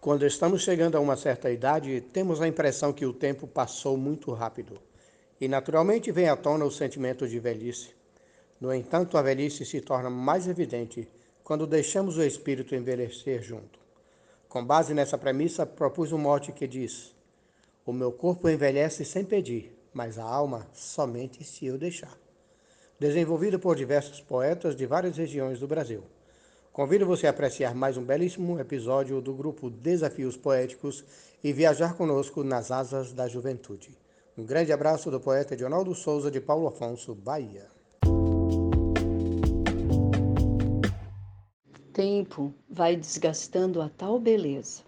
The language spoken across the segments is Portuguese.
Quando estamos chegando a uma certa idade, temos a impressão que o tempo passou muito rápido. E naturalmente vem à tona o sentimento de velhice. No entanto, a velhice se torna mais evidente quando deixamos o espírito envelhecer junto. Com base nessa premissa, propus um mote que diz: O meu corpo envelhece sem pedir, mas a alma somente se eu deixar. Desenvolvido por diversos poetas de várias regiões do Brasil. Convido você a apreciar mais um belíssimo episódio do grupo Desafios Poéticos e viajar conosco nas asas da juventude. Um grande abraço do poeta Edionaldo Souza de Paulo Afonso, Bahia. Tempo vai desgastando a tal beleza,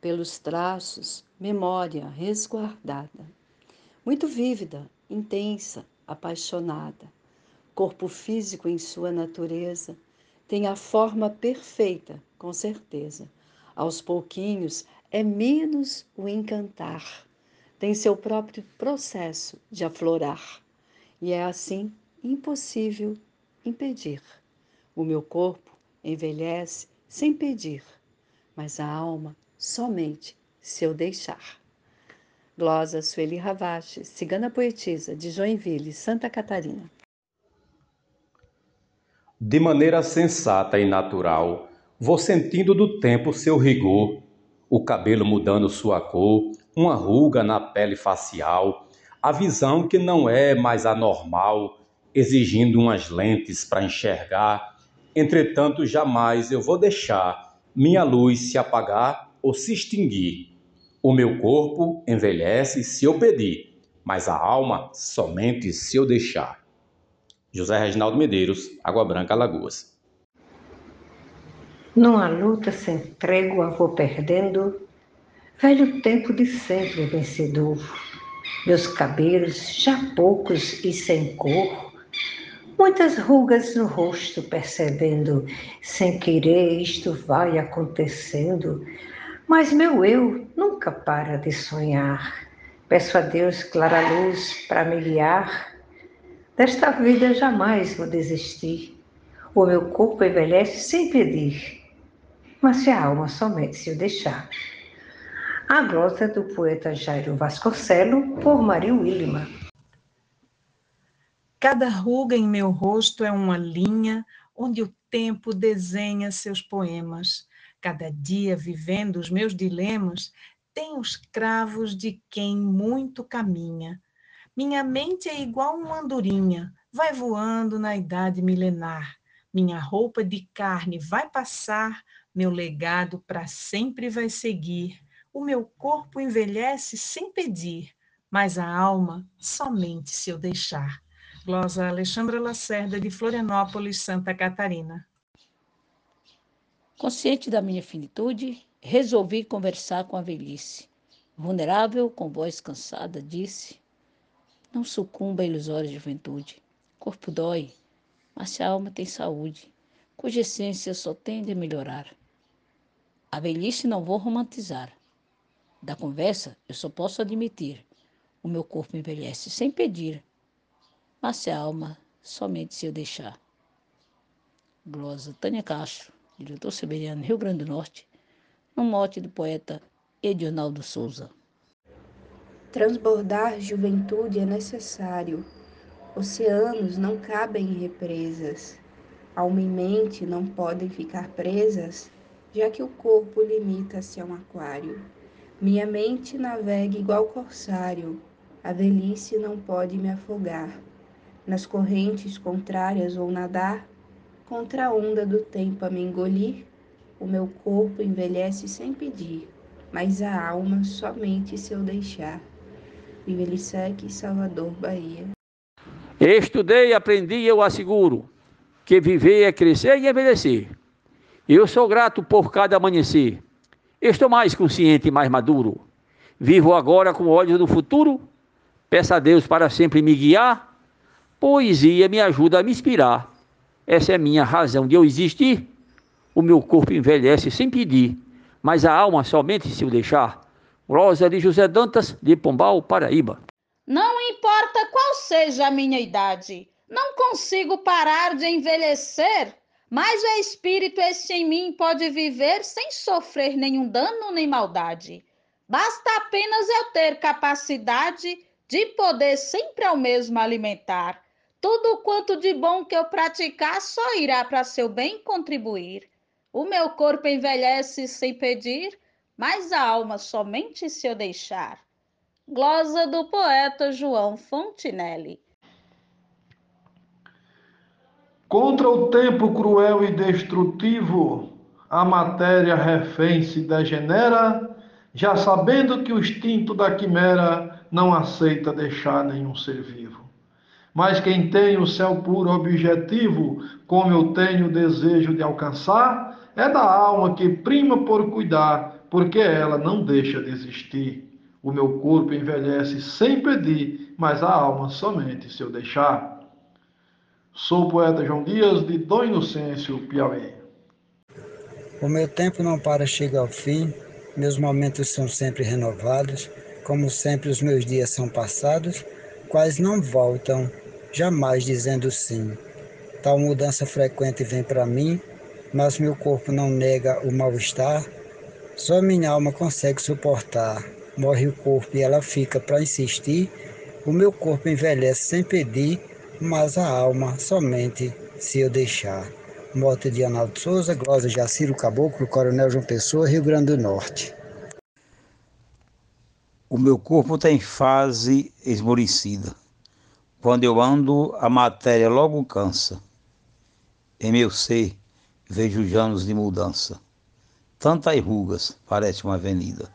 pelos traços, memória resguardada. Muito vívida, intensa, apaixonada, corpo físico em sua natureza tem a forma perfeita, com certeza. Aos pouquinhos é menos o encantar, tem seu próprio processo de aflorar, e é assim impossível impedir. O meu corpo envelhece sem pedir, mas a alma somente se eu deixar. Glosa Sueli Ravache, cigana poetisa de Joinville, Santa Catarina de maneira sensata e natural, vou sentindo do tempo seu rigor, o cabelo mudando sua cor, uma ruga na pele facial, a visão que não é mais anormal, exigindo umas lentes para enxergar. Entretanto, jamais eu vou deixar minha luz se apagar ou se extinguir. O meu corpo envelhece se eu pedir, mas a alma somente se eu deixar. José Reginaldo Medeiros, Água Branca, Alagoas. Numa luta sem trégua vou perdendo, velho tempo de sempre vencedor. Meus cabelos já poucos e sem cor, muitas rugas no rosto percebendo, sem querer isto vai acontecendo, mas meu eu nunca para de sonhar. Peço a Deus clara luz para me guiar Desta vida jamais vou desistir. O meu corpo envelhece sem pedir, mas se a alma somente se o deixar. A glosa do poeta Jairo Vasconcelo, por Maria Willima. Cada ruga em meu rosto é uma linha onde o tempo desenha seus poemas. Cada dia vivendo os meus dilemas tem os cravos de quem muito caminha minha mente é igual uma andorinha, vai voando na idade milenar. Minha roupa de carne vai passar, meu legado para sempre vai seguir. O meu corpo envelhece sem pedir, mas a alma somente se eu deixar. Glosa Alexandra Lacerda, de Florianópolis, Santa Catarina. Consciente da minha finitude, resolvi conversar com a velhice. Vulnerável, com voz cansada, disse: não sucumba à ilusória juventude. Corpo dói, mas se a alma tem saúde, cuja essência só tende a melhorar. A velhice não vou romantizar. Da conversa, eu só posso admitir. O meu corpo envelhece sem pedir, mas se a alma, somente se eu deixar. Glosa Tânia Castro, diretor Siberiano, Rio Grande do Norte, no mote do poeta Edionaldo Souza. Transbordar juventude é necessário. Oceanos não cabem em represas. Alma e mente não podem ficar presas, já que o corpo limita-se a um aquário. Minha mente navega igual corsário. A velhice não pode me afogar. Nas correntes contrárias vou nadar, contra a onda do tempo a me engolir. O meu corpo envelhece sem pedir, mas a alma somente se eu deixar. Vivelisec, Salvador, Bahia. Estudei, aprendi, eu asseguro que viver é crescer e envelhecer. Eu sou grato por cada amanhecer. Estou mais consciente e mais maduro. Vivo agora com olhos no futuro. Peço a Deus para sempre me guiar. Poesia me ajuda a me inspirar. Essa é minha razão de eu existir. O meu corpo envelhece sem pedir, mas a alma somente se o deixar. Rosa de José Dantas, de Pombal, Paraíba. Não importa qual seja a minha idade, não consigo parar de envelhecer, Mas o espírito esse em mim pode viver sem sofrer nenhum dano nem maldade. Basta apenas eu ter capacidade de poder sempre ao mesmo alimentar. Tudo quanto de bom que eu praticar só irá para seu bem contribuir. O meu corpo envelhece sem pedir, mas a alma somente se eu deixar. Glosa do poeta João Fontinelli. Contra o tempo cruel e destrutivo, a matéria refém se degenera, já sabendo que o instinto da quimera não aceita deixar nenhum ser vivo. Mas quem tem o céu puro objetivo, como eu tenho desejo de alcançar, é da alma que prima por cuidar, porque ela não deixa de existir. O meu corpo envelhece sem pedir, mas a alma somente se eu deixar. Sou o poeta João Dias, de Dom Inocêncio, Piauí. O meu tempo não para chegar ao fim, meus momentos são sempre renovados, como sempre os meus dias são passados, quais não voltam, jamais dizendo sim. Tal mudança frequente vem para mim, mas meu corpo não nega o mal-estar, só minha alma consegue suportar. Morre o corpo e ela fica para insistir, o meu corpo envelhece sem pedir, mas a alma somente se eu deixar. Morte de Analdo Souza, Glosa Jaciro Caboclo, Coronel João Pessoa, Rio Grande do Norte. O meu corpo tem fase esmorecida. Quando eu ando, a matéria logo cansa. Em meu ser, vejo anos de mudança. Tantas rugas, parece uma avenida.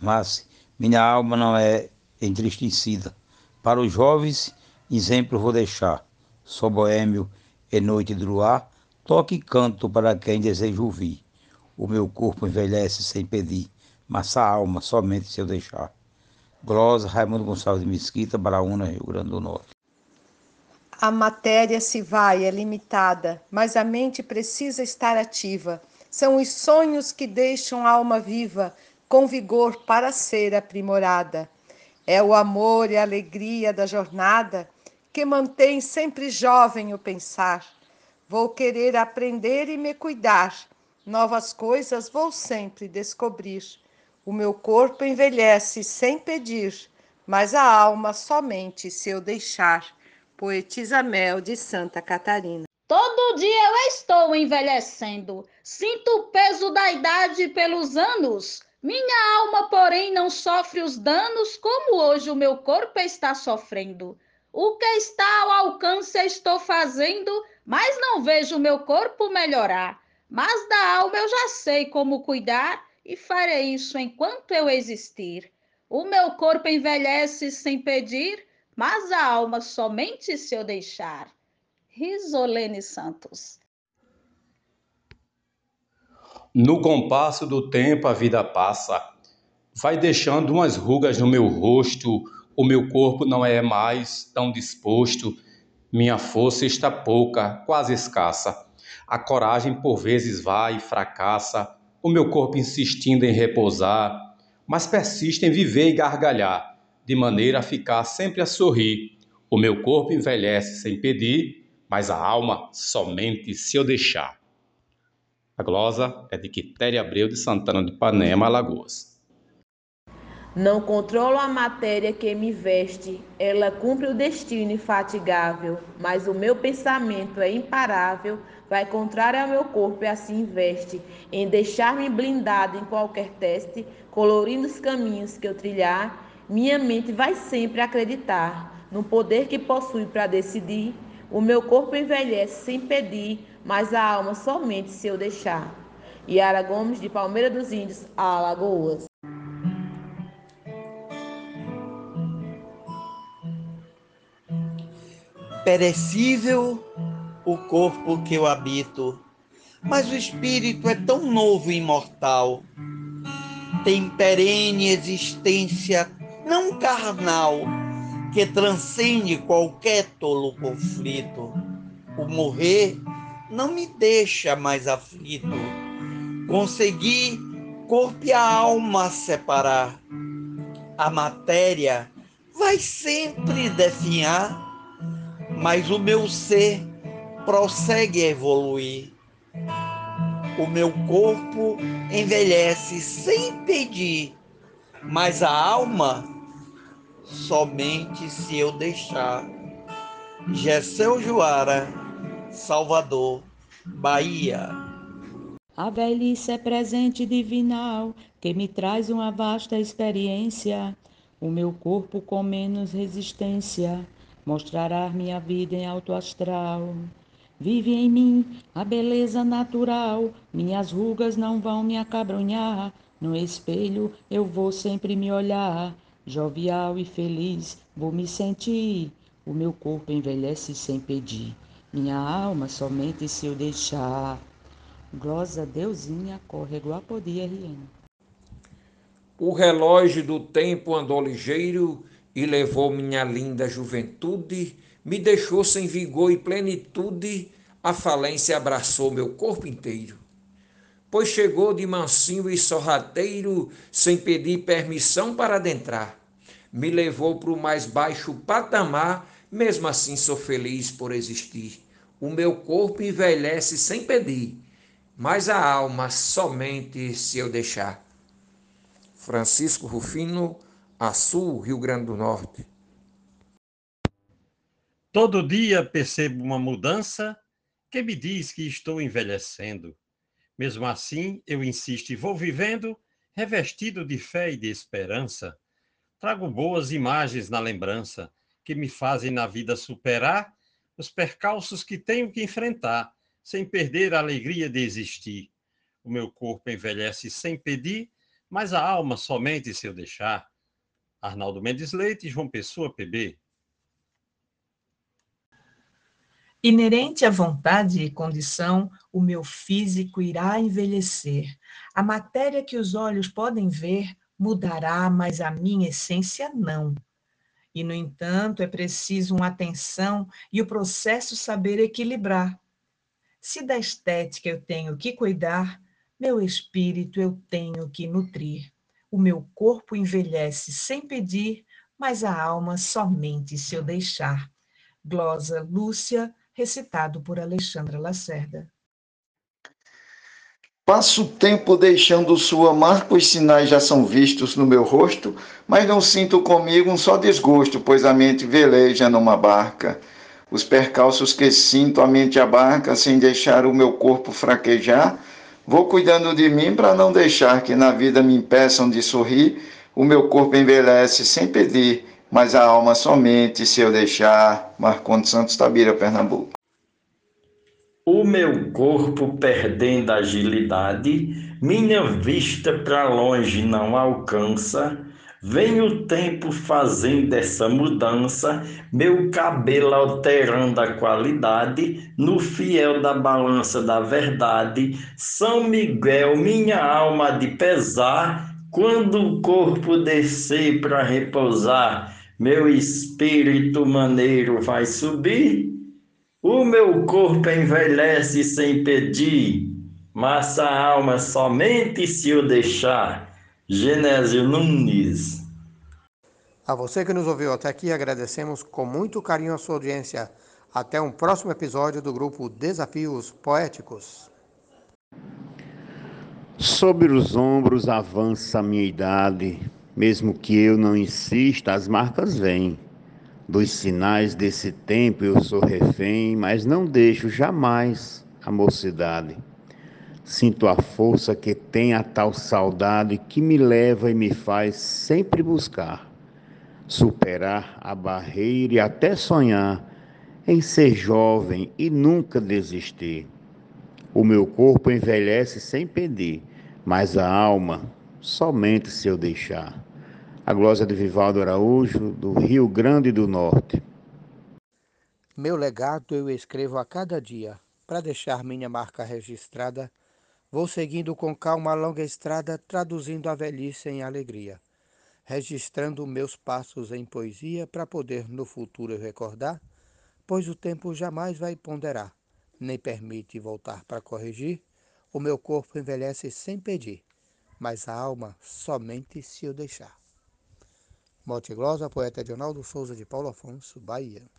Mas minha alma não é entristecida. Para os jovens, Exemplo vou deixar. Sou boêmio e noite de luar, toque e canto para quem deseja ouvir. O meu corpo envelhece sem pedir, mas a alma somente se eu deixar. Glosa Raimundo Gonçalves de Mesquita, Baraúna, Rio Grande do Norte. A matéria se vai, é limitada, mas a mente precisa estar ativa. São os sonhos que deixam a alma viva, com vigor para ser aprimorada. É o amor e a alegria da jornada que mantém sempre jovem o pensar. Vou querer aprender e me cuidar. Novas coisas vou sempre descobrir. O meu corpo envelhece sem pedir, mas a alma somente se eu deixar. Poetisa Mel de Santa Catarina. Todo dia eu estou envelhecendo. Sinto o peso da idade pelos anos. Minha alma, porém, não sofre os danos como hoje o meu corpo está sofrendo. O que está ao alcance estou fazendo, mas não vejo o meu corpo melhorar. Mas da alma eu já sei como cuidar e farei isso enquanto eu existir. O meu corpo envelhece sem pedir, mas a alma somente se eu deixar. Risolene Santos. No compasso do tempo a vida passa, vai deixando umas rugas no meu rosto, o meu corpo não é mais tão disposto, minha força está pouca, quase escassa. A coragem por vezes vai e fracassa, o meu corpo insistindo em repousar, mas persiste em viver e gargalhar, de maneira a ficar sempre a sorrir. O meu corpo envelhece sem pedir, mas a alma somente se eu deixar. A glosa é de Quitéria Abreu de Santana de Panema, Alagoas. Não controlo a matéria que me veste, ela cumpre o destino infatigável, mas o meu pensamento é imparável, vai contrário ao meu corpo e assim investe, em deixar-me blindado em qualquer teste, colorindo os caminhos que eu trilhar, minha mente vai sempre acreditar no poder que possui para decidir. O meu corpo envelhece sem pedir, mas a alma somente se eu deixar. Yara Gomes, de Palmeira dos Índios, Alagoas. perecível o corpo que eu habito, mas o espírito é tão novo e imortal. Tem perene existência não carnal, que transcende qualquer tolo conflito. O morrer não me deixa mais aflito. Consegui corpo e a alma separar. A matéria vai sempre definhar mas o meu ser prossegue a evoluir. O meu corpo envelhece sem pedir, mas a alma somente se eu deixar. Gessel Juara, Salvador, Bahia. A velhice é presente divinal que me traz uma vasta experiência. O meu corpo com menos resistência mostrará minha vida em alto astral. Vive em mim a beleza natural, minhas rugas não vão me acabrunhar. No espelho eu vou sempre me olhar, jovial e feliz vou me sentir. O meu corpo envelhece sem pedir, minha alma somente se eu deixar. Glosa Deusinha, córrego Apodi RN. O relógio do tempo andou ligeiro e levou minha linda juventude, me deixou sem vigor e plenitude, a falência abraçou meu corpo inteiro. Pois chegou de mansinho e sorrateiro, sem pedir permissão para adentrar. Me levou para o mais baixo patamar, mesmo assim sou feliz por existir. O meu corpo envelhece sem pedir mas a alma somente se eu deixar. Francisco Rufino, Açu, Rio Grande do Norte. Todo dia percebo uma mudança que me diz que estou envelhecendo. Mesmo assim, eu insisto e vou vivendo, revestido de fé e de esperança. Trago boas imagens na lembrança que me fazem na vida superar os percalços que tenho que enfrentar sem perder a alegria de existir. O meu corpo envelhece sem pedir, mas a alma somente se eu deixar. Arnaldo Mendes Leite, João Pessoa, PB. Inerente à vontade e condição, o meu físico irá envelhecer. A matéria que os olhos podem ver mudará, mas a minha essência não. E, no entanto, é preciso uma atenção e o processo saber equilibrar. Se da estética eu tenho que cuidar, meu espírito eu tenho que nutrir. O meu corpo envelhece sem pedir, mas a alma somente se eu deixar. Glosa Lúcia, recitado por Alexandra Lacerda. Passo tempo deixando sua marca, os sinais já são vistos no meu rosto, mas não sinto comigo um só desgosto, pois a mente veleja numa barca os percalços que sinto a mente abarca sem deixar o meu corpo fraquejar. Vou cuidando de mim para não deixar que na vida me impeçam de sorrir. O meu corpo envelhece sem pedir, mas a alma somente se eu deixar. Marcondes Santos Tabira, Pernambuco. O meu corpo perdendo agilidade, minha vista para longe não alcança Vem o tempo fazendo essa mudança, meu cabelo alterando a qualidade, no fiel da balança da verdade. São Miguel, minha alma de pesar, quando o corpo descer para repousar, meu espírito maneiro vai subir. O meu corpo envelhece sem pedir, mas a alma somente se o deixar. Genésio Nunes. A você que nos ouviu até aqui, agradecemos com muito carinho a sua audiência. Até um próximo episódio do grupo Desafios Poéticos. Sobre os ombros avança a minha idade, mesmo que eu não insista, as marcas vêm. Dos sinais desse tempo eu sou refém, mas não deixo jamais a mocidade. Sinto a força que tem a tal saudade que me leva e me faz sempre buscar, superar a barreira e até sonhar em ser jovem e nunca desistir. O meu corpo envelhece sem pedir, mas a alma somente se eu deixar. A glória de Vivaldo Araújo, do Rio Grande do Norte. Meu legado eu escrevo a cada dia, para deixar minha marca registrada Vou seguindo com calma a longa estrada, traduzindo a velhice em alegria, registrando meus passos em poesia para poder no futuro recordar, pois o tempo jamais vai ponderar, nem permite voltar para corrigir. O meu corpo envelhece sem pedir, mas a alma somente se eu deixar. Morte Glosa, poeta Edionaldo Souza de Paulo Afonso, Bahia.